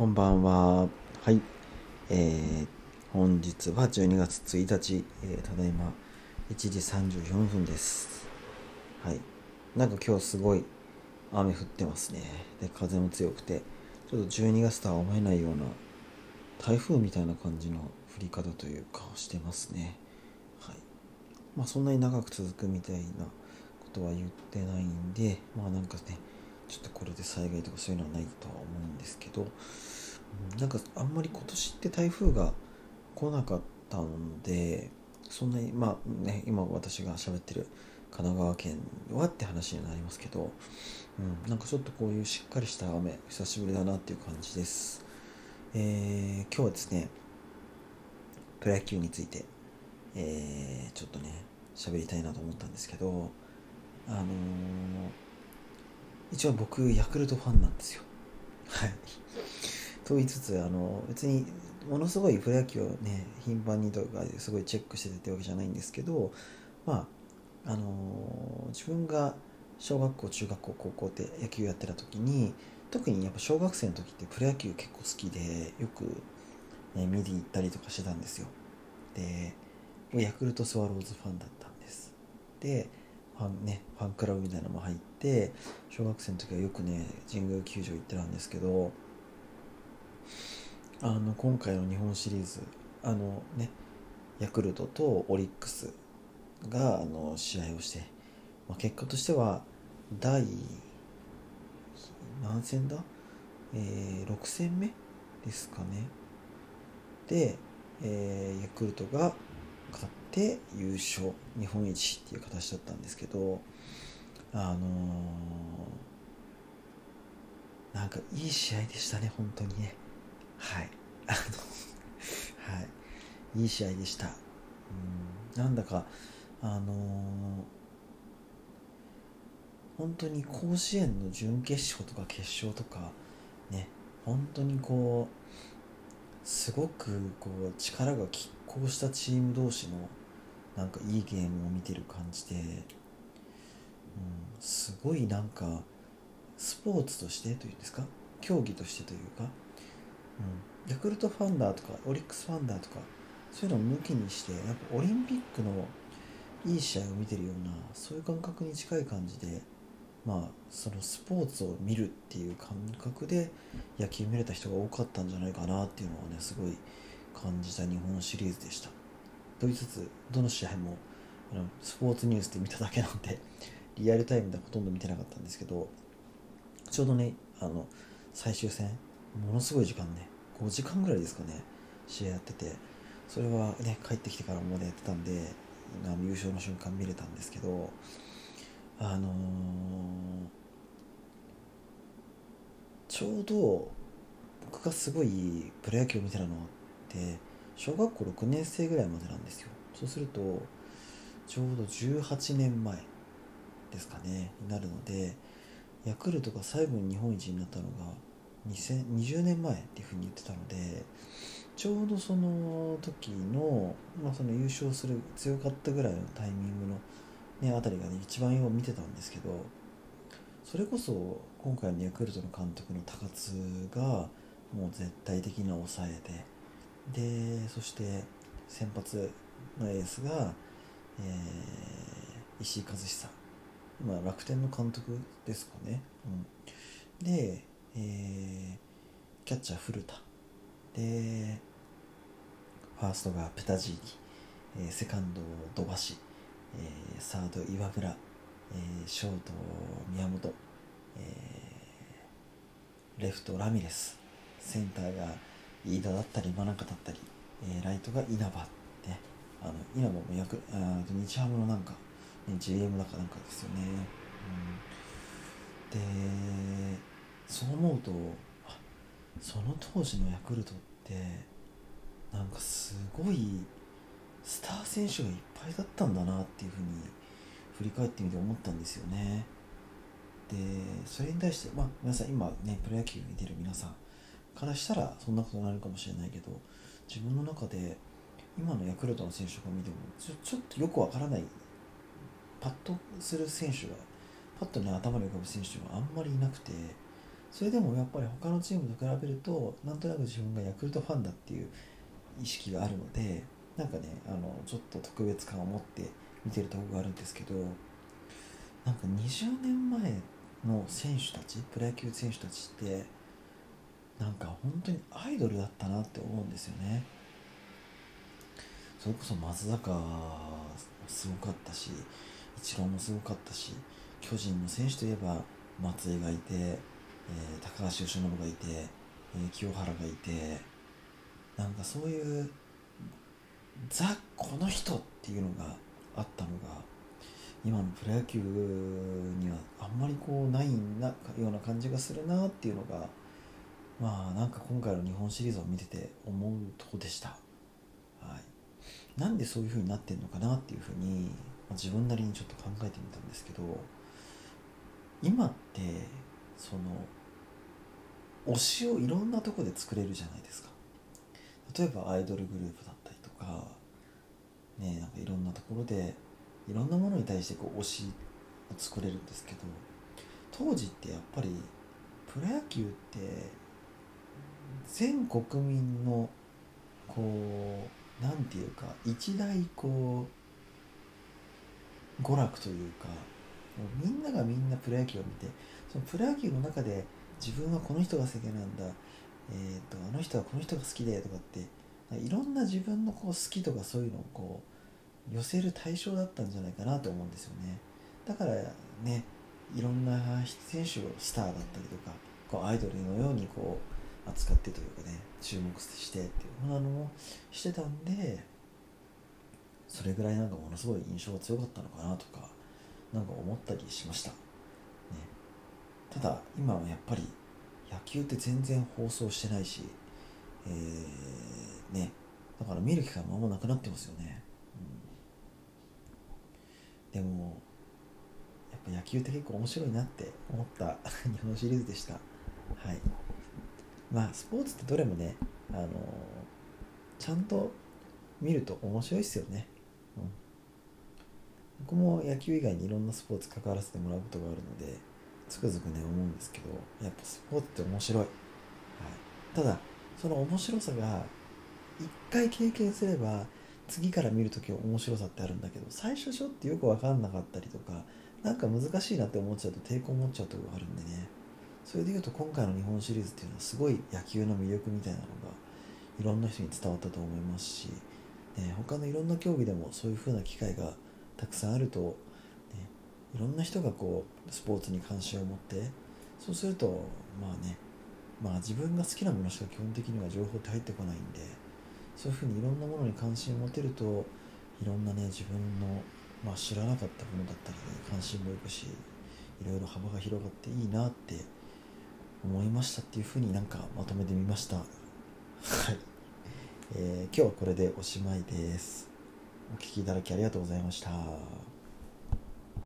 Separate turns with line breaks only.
こんばんは。はい。えー、本日は12月1日、えー、ただいま1時34分です。はい。なんか今日すごい雨降ってますね。で、風も強くて、ちょっと12月とは思えないような台風みたいな感じの降り方というかしてますね。はい。まあそんなに長く続くみたいなことは言ってないんで、まあなんかね、ちょっとこれで災害とかそういうのはないとは思うんですけど、なんかあんまり今年って台風が来なかったので、そんなに、まあね、今私が喋ってる神奈川県はって話になりますけど、うん、なんかちょっとこういうしっかりした雨、久しぶりだなっていう感じです。えー、今日はですね、プロ野球について、えー、ちょっとね、喋りたいなと思ったんですけど、あのー一応僕ヤクルトファンなんですよはいと言いつつあの別にものすごいプロ野球をね頻繁にとかすごいチェックしててってわけじゃないんですけどまああの自分が小学校中学校高校って野球やってた時に特にやっぱ小学生の時ってプロ野球結構好きでよく、ね、見に行ったりとかしてたんですよ。でヤクルトスワローズファンだったんです。でファンねファンクラブみたいなのも入って小学生の時はよくね神宮球場行ってたんですけどあの今回の日本シリーズあのねヤクルトとオリックスがあの試合をして、まあ、結果としては第何戦だ、えー、6戦目ですかね。で、えー、ヤクルトが勝って優勝。日本一っていう形だったんですけどあのー、なんかいい試合でしたね本当にね。はい。あのはい。いい試合でした。うん。なんだかあのー、本当に甲子園の準決勝とか決勝とかね本当にこうすごくこう力が拮抗したチーム同士のなんかいいゲームを見てる感じで、うん、すごいなんかスポーツとしてというんですか？競技としてというか、ヤクルトファンダーとかオリックスファンダーとかそういうのを抜きにしてやっぱオリンピックのいい試合を見てるようなそういう感覚に近い感じでまあそのスポーツを見るっていう感覚で野球見れた人が多かったんじゃないかなっていうのはねすごい感じた日本シリーズでした。と言いつつどの試合もあのスポーツニュースで見ただけなんでリアルタイムではほとんど見てなかったんですけどちょうどねあの最終戦ものすごい時間ね。5時間ぐらいですかね。試合やってて。それはね帰ってきてからもねやってたんで優勝の瞬間見れたんですけどあのー、ちょうど僕がすごいプロ野球を見てたのって小学校6年生ぐらいまでなんですよ。そうするとちょうど18年前ですかねになるのでヤクルトが最後に日本一になったのが2020年前っていうふうに言ってたのでちょうどその時の,、まあその優勝する強かったぐらいのタイミングの、ね、あたりがね一番よう見てたんですけどそれこそ今回のヤクルトの監督の高津がもう絶対的な抑えででそして先発のエースが、えー、石井和久今楽天の監督ですかね、うん、で、えー、キャッチャー古田。でファーストがペタジーニ、えー、セカンド土橋、えー、サード岩倉、えー、ショート宮本、えー、レフトラミレス。センターが飯田だったり真中だったり、えー、ライトが稲葉。ね。あの稲葉も役あ日ハムのなんか、ね、GM だかなんかですよね、うん、そう思うとその当時のヤクルトってなんかすごいスター選手がいっぱいだったんだなっていうふうに振り返ってみて思ったんですよね。でそれに対してまあ皆さん今ねプロ野球見てる皆さんからしたらそんなことになるかもしれないけど自分の中で今のヤクルトの選手が見てもちょちょっとよくわからないパッとする選手がパッとね頭に浮かぶ選手があんまりいなくてそれでもやっぱり他のチームと比べるとなんとなく自分がヤクルトファンだっていう意識があるのでなんかねあのちょっと特別感を持って見てるところがあるんですけどなんか20年前の選手たちプロ野球選手たちってなんか本当にアイドルだったなって思うんですよね。それこそ松坂すごかったしイチローもすごかったし巨人の選手といえば松井がいて、えー、高橋由伸がいて、えー、清原がいてなんかそういうザ・この人っていうのがあったのが今のプロ野球にはあんまりこうないなような感じがするなっていうのがまあなんか今回の日本シリーズを見てて思うとこでした。はい、なんでそういう風になってんのかなっていう風に、まあ、自分なりにちょっと考えてみたんですけど今ってその推しをいろんなとこで作れるじゃないですか。例えばアイドルグループだったりとかねなんかいろんなところでいろんなものに対してこう推しを作れるんですけど当時ってやっぱりプロ野球って全国民のこうなんていうか一大こう娯楽というかみんながみんなプロ野球を見てそのプロ野球の中で自分はこの人が好きなんだ、えーと、あの人はこの人が好きでとかっていろんな自分のこう好きとかそういうのをこう寄せる対象だったんじゃないかなと思うんですよね。だからねいろんな選手をスターだったりとかこうアイドルのようにこう扱ってというかね注目してっていうふうなのをしてたんでそれぐらいなんかものすごい印象が強かったのかなとかなんか思ったりしました、ただ今はやっぱり野球って全然放送してないし、えー、ねだから見る機会もあんまなくなってますよね、うん、でもやっぱ野球って結構面白いなって思った 日本シリーズでした。はい。まあスポーツってどれもねあのー、ちゃんと見ると面白いっすよね。うん。僕も野球以外にいろんなスポーツ関わらせてもらうことがあるのでつくづくね思うんですけどやっぱスポーツって面白い、はい、ただその面白さが一回経験すれば次から見るとき面白さってあるんだけど最初ちょっとよく分かんなかったりとかなんか難しいなって思っちゃうと抵抗持っちゃうとこがあるんでね。それでいうと今回の日本シリーズっていうのはすごい野球の魅力みたいなのがいろんな人に伝わったと思いますし、ね、他のいろんな競技でもそういう風な機会がたくさんあると、いろんな人がこうスポーツに関心を持ってそうするとまあねまあ自分が好きなものしか基本的には情報って入ってこないんでそういうふうにいろんなものに関心を持てるといろんなね自分の、まあ、知らなかったものだったり、ね、関心もいくしいろいろ幅が広がっていいなって思いましたっていうふうになんかまとめてみました。はい、えー、今日はこれでおしまいです。お聴きいただきありがとうございました。